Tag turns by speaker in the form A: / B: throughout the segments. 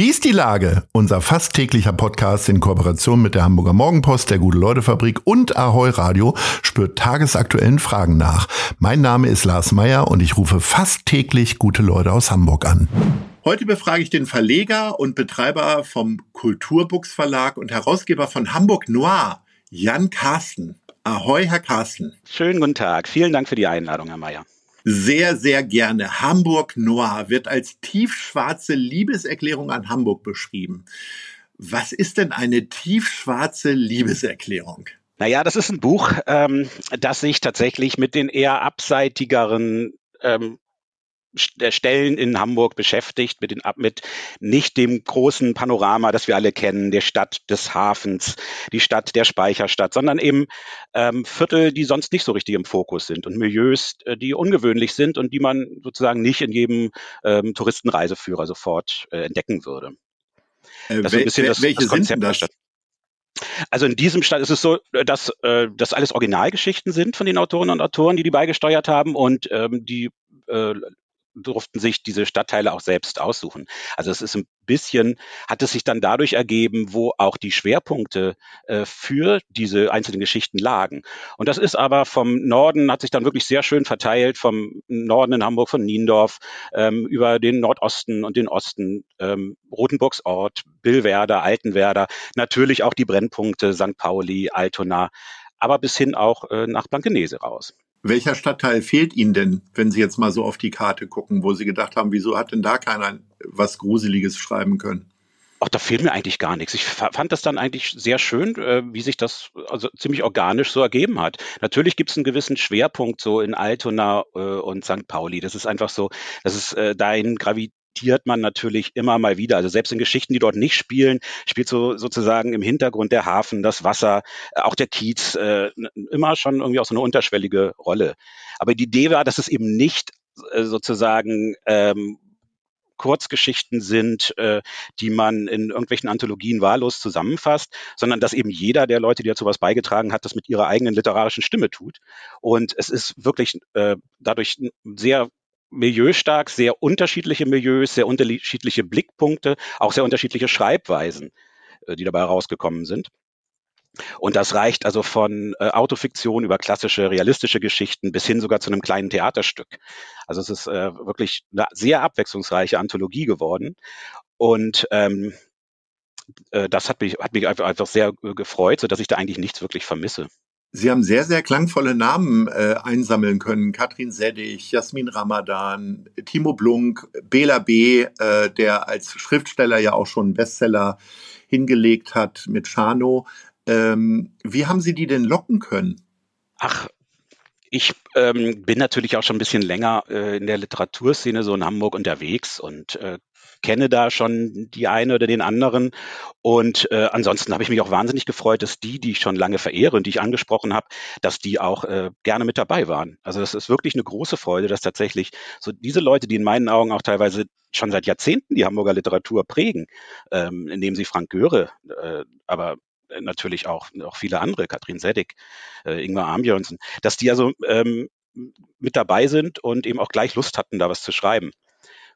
A: Wie ist die Lage? Unser fast täglicher Podcast in Kooperation mit der Hamburger Morgenpost, der Gute-Leute-Fabrik und Ahoi Radio spürt tagesaktuellen Fragen nach. Mein Name ist Lars Meier und ich rufe fast täglich gute Leute aus Hamburg an. Heute befrage ich den Verleger und Betreiber vom Kulturbuchs Verlag und Herausgeber von Hamburg Noir, Jan Carsten. Ahoi, Herr Carsten.
B: Schönen guten Tag. Vielen Dank für die Einladung, Herr Mayer.
A: Sehr, sehr gerne. Hamburg Noir wird als tiefschwarze Liebeserklärung an Hamburg beschrieben. Was ist denn eine tiefschwarze Liebeserklärung?
B: Naja, das ist ein Buch, ähm, das sich tatsächlich mit den eher abseitigeren ähm, Stellen in Hamburg beschäftigt, mit, den, mit nicht dem großen Panorama, das wir alle kennen, der Stadt des Hafens, die Stadt der Speicherstadt, sondern eben ähm, Viertel, die sonst nicht so richtig im Fokus sind und Milieus, äh, die ungewöhnlich sind und die man sozusagen nicht in jedem ähm, Touristenreiseführer sofort äh, entdecken würde.
A: Äh, das ist ein bisschen das, welche das Konzept der Stadt.
B: Also in diesem Stand ist es so, dass äh, das alles Originalgeschichten sind von den Autorinnen und Autoren, die die beigesteuert haben und ähm, die äh, durften sich diese Stadtteile auch selbst aussuchen. Also es ist ein bisschen, hat es sich dann dadurch ergeben, wo auch die Schwerpunkte äh, für diese einzelnen Geschichten lagen. Und das ist aber vom Norden, hat sich dann wirklich sehr schön verteilt, vom Norden in Hamburg, von Niendorf, ähm, über den Nordosten und den Osten, ähm, Rotenburgsort, Billwerder, Altenwerder, natürlich auch die Brennpunkte St. Pauli, Altona, aber bis hin auch äh, nach Blankenese raus.
A: Welcher Stadtteil fehlt Ihnen denn, wenn Sie jetzt mal so auf die Karte gucken, wo Sie gedacht haben, wieso hat denn da keiner was Gruseliges schreiben können?
B: Ach, da fehlt mir eigentlich gar nichts. Ich fand das dann eigentlich sehr schön, äh, wie sich das also ziemlich organisch so ergeben hat. Natürlich gibt es einen gewissen Schwerpunkt so in Altona äh, und St. Pauli. Das ist einfach so, dass es äh, dahin gravi zitiert man natürlich immer mal wieder. Also selbst in Geschichten, die dort nicht spielen, spielt so sozusagen im Hintergrund der Hafen, das Wasser, äh, auch der Kiez äh, immer schon irgendwie auch so eine unterschwellige Rolle. Aber die Idee war, dass es eben nicht äh, sozusagen ähm, Kurzgeschichten sind, äh, die man in irgendwelchen Anthologien wahllos zusammenfasst, sondern dass eben jeder der Leute, die dazu was beigetragen hat, das mit ihrer eigenen literarischen Stimme tut. Und es ist wirklich äh, dadurch sehr milieustark, sehr unterschiedliche Milieus, sehr unterschiedliche Blickpunkte, auch sehr unterschiedliche Schreibweisen, äh, die dabei rausgekommen sind. Und das reicht also von äh, Autofiktion über klassische realistische Geschichten bis hin sogar zu einem kleinen Theaterstück. Also es ist äh, wirklich eine sehr abwechslungsreiche Anthologie geworden. Und ähm, äh, das hat mich, hat mich einfach sehr äh, gefreut, so dass ich da eigentlich nichts wirklich vermisse.
A: Sie haben sehr, sehr klangvolle Namen äh, einsammeln können. Katrin Seddig, Jasmin Ramadan, Timo Blunk, Bela B., äh, der als Schriftsteller ja auch schon einen Bestseller hingelegt hat mit Chano. Ähm, wie haben Sie die denn locken können?
B: Ach, ich ähm, bin natürlich auch schon ein bisschen länger äh, in der Literaturszene so in Hamburg unterwegs und äh, kenne da schon die eine oder den anderen. Und äh, ansonsten habe ich mich auch wahnsinnig gefreut, dass die, die ich schon lange verehre und die ich angesprochen habe, dass die auch äh, gerne mit dabei waren. Also das ist wirklich eine große Freude, dass tatsächlich so diese Leute, die in meinen Augen auch teilweise schon seit Jahrzehnten die Hamburger Literatur prägen, ähm, indem sie Frank Göre, äh, aber natürlich auch, auch viele andere, Katrin Seddig, äh, Ingmar Armbjörnsen, dass die also ähm, mit dabei sind und eben auch gleich Lust hatten, da was zu schreiben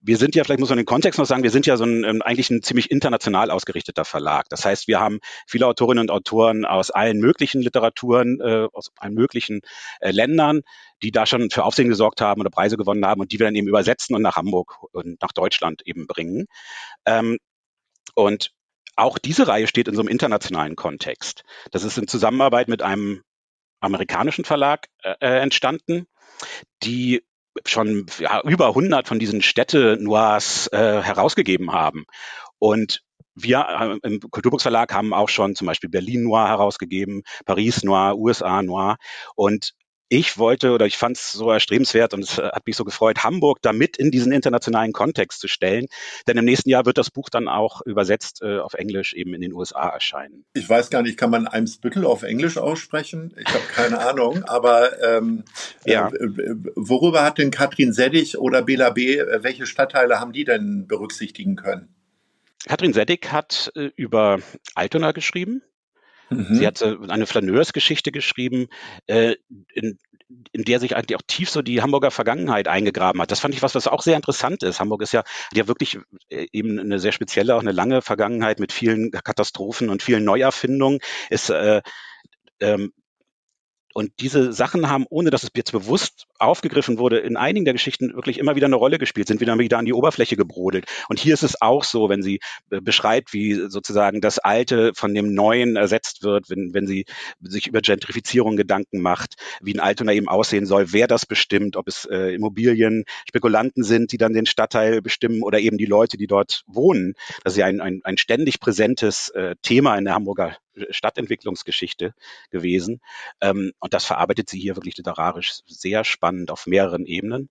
B: wir sind ja, vielleicht muss man den Kontext noch sagen, wir sind ja so ein ähm, eigentlich ein ziemlich international ausgerichteter Verlag. Das heißt, wir haben viele Autorinnen und Autoren aus allen möglichen Literaturen, äh, aus allen möglichen äh, Ländern, die da schon für Aufsehen gesorgt haben oder Preise gewonnen haben und die wir dann eben übersetzen und nach Hamburg und nach Deutschland eben bringen. Ähm, und auch diese Reihe steht in so einem internationalen Kontext. Das ist in Zusammenarbeit mit einem amerikanischen Verlag äh, äh entstanden, die schon ja, über 100 von diesen Städte-Noirs äh, herausgegeben haben. Und wir äh, im Kulturbuchsverlag haben auch schon zum Beispiel Berlin Noir herausgegeben, Paris Noir, USA Noir. Und ich wollte oder ich fand es so erstrebenswert und es äh, hat mich so gefreut, Hamburg damit in diesen internationalen Kontext zu stellen. Denn im nächsten Jahr wird das Buch dann auch übersetzt äh, auf Englisch eben in den USA erscheinen.
A: Ich weiß gar nicht, kann man Eimsbüttel auf Englisch aussprechen? Ich habe keine Ahnung, aber ähm, ja. Äh, worüber hat denn Katrin Seddig oder Bela B., äh, welche Stadtteile haben die denn berücksichtigen können?
B: Katrin Seddig hat äh, über Altona geschrieben, Mhm. Sie hat eine Flaneurs-Geschichte geschrieben, äh, in, in der sich eigentlich auch tief so die Hamburger Vergangenheit eingegraben hat. Das fand ich was, was auch sehr interessant ist. Hamburg ist ja, ja wirklich äh, eben eine sehr spezielle, auch eine lange Vergangenheit mit vielen Katastrophen und vielen Neuerfindungen. Ist äh, ähm, und diese Sachen haben, ohne dass es jetzt bewusst aufgegriffen wurde, in einigen der Geschichten wirklich immer wieder eine Rolle gespielt, sind wieder wieder an die Oberfläche gebrodelt. Und hier ist es auch so, wenn sie äh, beschreibt, wie sozusagen das Alte von dem Neuen ersetzt wird, wenn, wenn sie sich über Gentrifizierung Gedanken macht, wie ein Altona eben aussehen soll, wer das bestimmt, ob es äh, Immobilien, Spekulanten sind, die dann den Stadtteil bestimmen oder eben die Leute, die dort wohnen. Das ist ja ein, ein, ein ständig präsentes äh, Thema in der Hamburger Stadtentwicklungsgeschichte gewesen. Ähm, und das verarbeitet sie hier wirklich literarisch sehr spannend auf mehreren Ebenen.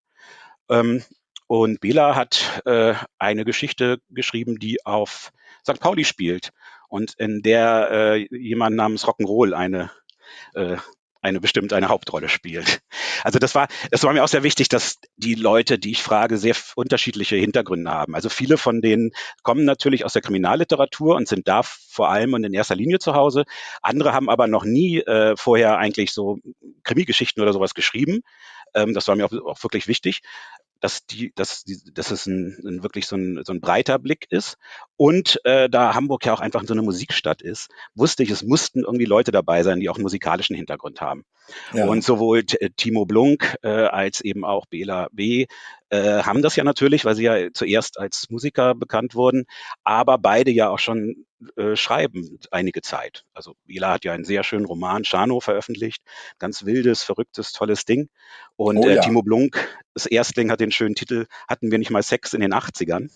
B: Ähm, und Bela hat äh, eine Geschichte geschrieben, die auf St. Pauli spielt und in der äh, jemand namens Rock'n'Roll eine äh, eine bestimmt eine Hauptrolle spielt. Also das war, das war mir auch sehr wichtig, dass die Leute, die ich frage, sehr unterschiedliche Hintergründe haben. Also viele von denen kommen natürlich aus der Kriminalliteratur und sind da vor allem und in erster Linie zu Hause. Andere haben aber noch nie äh, vorher eigentlich so Krimi-Geschichten oder sowas geschrieben. Ähm, das war mir auch, auch wirklich wichtig dass die, dass, die, dass es ein, ein wirklich so ein, so ein breiter Blick ist. Und äh, da Hamburg ja auch einfach so eine Musikstadt ist, wusste ich, es mussten irgendwie Leute dabei sein, die auch einen musikalischen Hintergrund haben. Ja. Und sowohl T Timo Blunk äh, als eben auch Bela B. Äh, haben das ja natürlich, weil sie ja zuerst als Musiker bekannt wurden, aber beide ja auch schon äh, schreiben einige Zeit. Also Bela hat ja einen sehr schönen Roman, Schano, veröffentlicht. Ganz wildes, verrücktes, tolles Ding. Und oh, äh, ja. äh, Timo Blunk, das Erstling, hat den schönen Titel Hatten wir nicht mal Sex in den 80ern?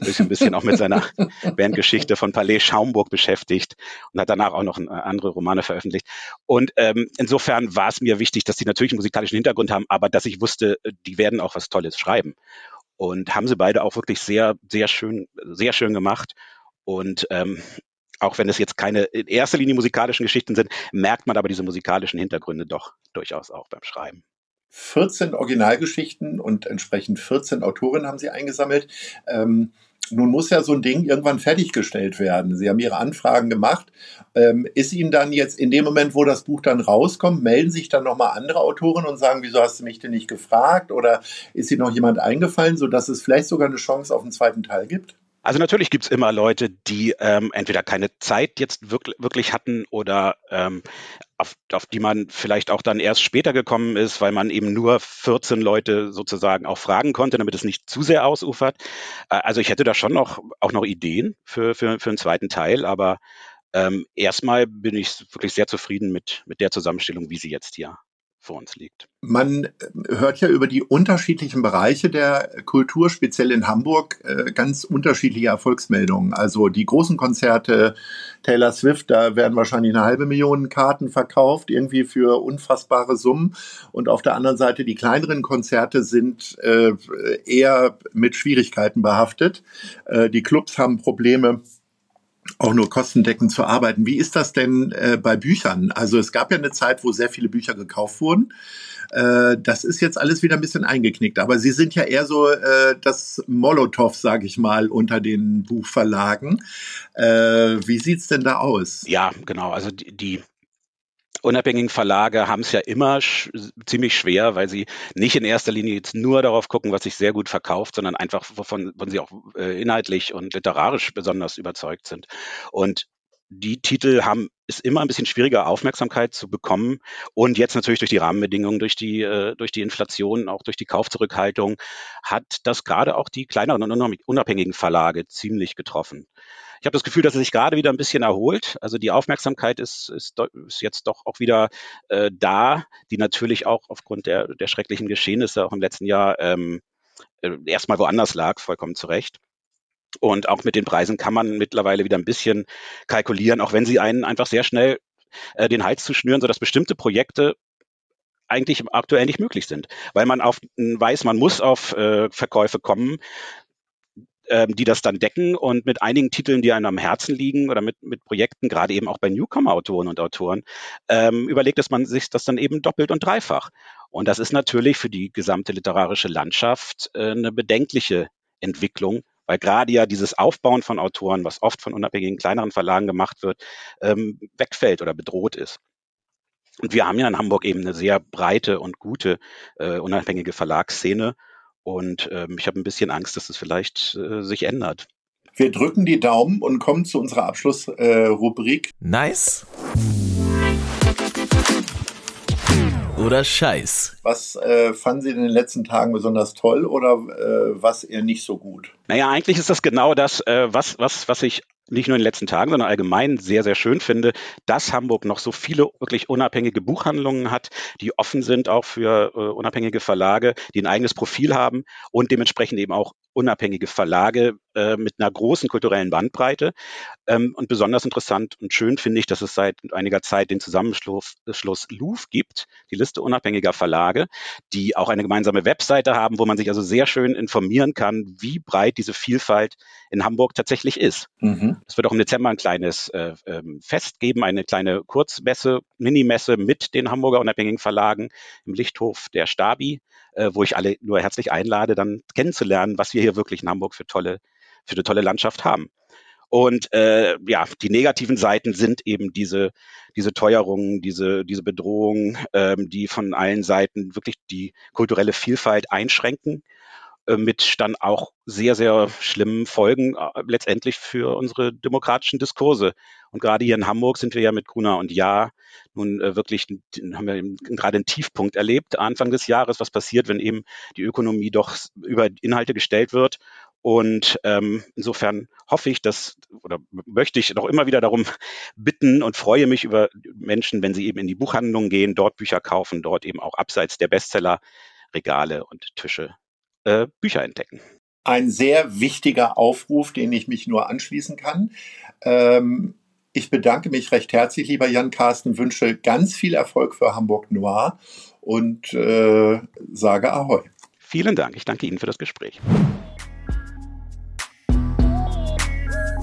B: Sich ein bisschen auch mit seiner Bandgeschichte von Palais Schaumburg beschäftigt und hat danach auch noch äh, andere Romane veröffentlicht. Und ähm, insofern war es mir wichtig, dass die natürlich einen musikalischen Hintergrund haben, aber dass ich wusste, äh, die werden auch was Tolles schreiben. Und haben sie beide auch wirklich sehr, sehr schön, sehr schön gemacht. Und ähm, auch wenn es jetzt keine in erster Linie musikalischen Geschichten sind, merkt man aber diese musikalischen Hintergründe doch durchaus auch beim Schreiben.
A: 14 Originalgeschichten und entsprechend 14 Autorinnen haben Sie eingesammelt. Ähm, nun muss ja so ein Ding irgendwann fertiggestellt werden. Sie haben Ihre Anfragen gemacht. Ähm, ist Ihnen dann jetzt in dem Moment, wo das Buch dann rauskommt, melden sich dann nochmal andere Autoren und sagen, wieso hast du mich denn nicht gefragt? Oder ist Ihnen noch jemand eingefallen, sodass es vielleicht sogar eine Chance auf einen zweiten Teil gibt?
B: Also natürlich gibt's immer Leute, die ähm, entweder keine Zeit jetzt wirklich, wirklich hatten oder ähm, auf, auf die man vielleicht auch dann erst später gekommen ist, weil man eben nur 14 Leute sozusagen auch fragen konnte, damit es nicht zu sehr ausufert. Äh, also ich hätte da schon noch auch noch Ideen für, für, für einen zweiten Teil, aber ähm, erstmal bin ich wirklich sehr zufrieden mit, mit der Zusammenstellung, wie sie jetzt hier vor uns liegt.
A: Man äh, hört ja über die unterschiedlichen Bereiche der Kultur, speziell in Hamburg, äh, ganz unterschiedliche Erfolgsmeldungen. Also die großen Konzerte, Taylor Swift, da werden wahrscheinlich eine halbe Million Karten verkauft, irgendwie für unfassbare Summen. Und auf der anderen Seite die kleineren Konzerte sind äh, eher mit Schwierigkeiten behaftet. Die Clubs haben Probleme auch nur kostendeckend zu arbeiten. Wie ist das denn äh, bei Büchern? Also es gab ja eine Zeit, wo sehr viele Bücher gekauft wurden. Äh, das ist jetzt alles wieder ein bisschen eingeknickt. Aber Sie sind ja eher so äh, das Molotow, sage ich mal, unter den Buchverlagen. Äh, wie sieht's denn da aus?
B: Ja, genau. Also die, die unabhängigen Verlage haben es ja immer sch ziemlich schwer, weil sie nicht in erster Linie jetzt nur darauf gucken, was sich sehr gut verkauft, sondern einfach, wovon, wovon sie auch äh, inhaltlich und literarisch besonders überzeugt sind. Und die Titel haben ist immer ein bisschen schwieriger, Aufmerksamkeit zu bekommen. Und jetzt natürlich durch die Rahmenbedingungen, durch die, äh, durch die Inflation, auch durch die Kaufzurückhaltung, hat das gerade auch die kleineren und unabhängigen Verlage ziemlich getroffen. Ich habe das Gefühl, dass es sich gerade wieder ein bisschen erholt. Also die Aufmerksamkeit ist, ist, ist jetzt doch auch wieder äh, da, die natürlich auch aufgrund der, der schrecklichen Geschehnisse auch im letzten Jahr ähm, äh, erstmal woanders lag, vollkommen zu Recht. Und auch mit den Preisen kann man mittlerweile wieder ein bisschen kalkulieren, auch wenn sie einen einfach sehr schnell äh, den Hals zu schnüren, sodass bestimmte Projekte eigentlich aktuell nicht möglich sind, weil man auf, weiß, man muss auf äh, Verkäufe kommen, ähm, die das dann decken und mit einigen Titeln, die einem am Herzen liegen oder mit, mit Projekten, gerade eben auch bei Newcomer-Autoren und Autoren, ähm, überlegt dass man sich das dann eben doppelt und dreifach. Und das ist natürlich für die gesamte literarische Landschaft äh, eine bedenkliche Entwicklung, weil gerade ja dieses Aufbauen von Autoren, was oft von unabhängigen kleineren Verlagen gemacht wird, ähm, wegfällt oder bedroht ist. Und wir haben ja in Hamburg eben eine sehr breite und gute äh, unabhängige Verlagsszene. Und ähm, ich habe ein bisschen Angst, dass es das vielleicht äh, sich ändert.
A: Wir drücken die Daumen und kommen zu unserer Abschlussrubrik. Äh,
C: nice oder Scheiß?
A: Was äh, fanden Sie in den letzten Tagen besonders toll oder äh, was eher nicht so gut?
B: Naja, eigentlich ist das genau das, äh, was, was, was ich nicht nur in den letzten Tagen, sondern allgemein sehr, sehr schön finde, dass Hamburg noch so viele wirklich unabhängige Buchhandlungen hat, die offen sind auch für äh, unabhängige Verlage, die ein eigenes Profil haben und dementsprechend eben auch unabhängige Verlage äh, mit einer großen kulturellen Bandbreite. Ähm, und besonders interessant und schön finde ich, dass es seit einiger Zeit den Zusammenschluss Schluss LUF gibt, die Liste unabhängiger Verlage, die auch eine gemeinsame Webseite haben, wo man sich also sehr schön informieren kann, wie breit diese Vielfalt in Hamburg tatsächlich ist. Mhm. Es wird auch im Dezember ein kleines äh, ähm, Fest geben, eine kleine Kurzmesse, Minimesse mit den Hamburger unabhängigen Verlagen im Lichthof der Stabi, äh, wo ich alle nur herzlich einlade, dann kennenzulernen, was wir hier wirklich in Hamburg für tolle, für eine tolle Landschaft haben. Und äh, ja, die negativen Seiten sind eben diese, diese Teuerungen, diese, diese Bedrohungen, ähm, die von allen Seiten wirklich die kulturelle Vielfalt einschränken äh, mit dann auch sehr, sehr schlimmen Folgen äh, letztendlich für unsere demokratischen Diskurse. Und gerade hier in Hamburg sind wir ja mit Gruner und Ja nun äh, wirklich, haben wir gerade einen Tiefpunkt erlebt Anfang des Jahres, was passiert, wenn eben die Ökonomie doch über Inhalte gestellt wird. Und ähm, insofern hoffe ich, dass oder möchte ich doch immer wieder darum bitten und freue mich über Menschen, wenn sie eben in die Buchhandlung gehen, dort Bücher kaufen, dort eben auch abseits der Bestseller-Regale und Tische äh, Bücher entdecken.
A: Ein sehr wichtiger Aufruf, den ich mich nur anschließen kann. Ähm, ich bedanke mich recht herzlich, lieber Jan Carsten, wünsche ganz viel Erfolg für Hamburg Noir und äh, sage Ahoi.
B: Vielen Dank. Ich danke Ihnen für das Gespräch.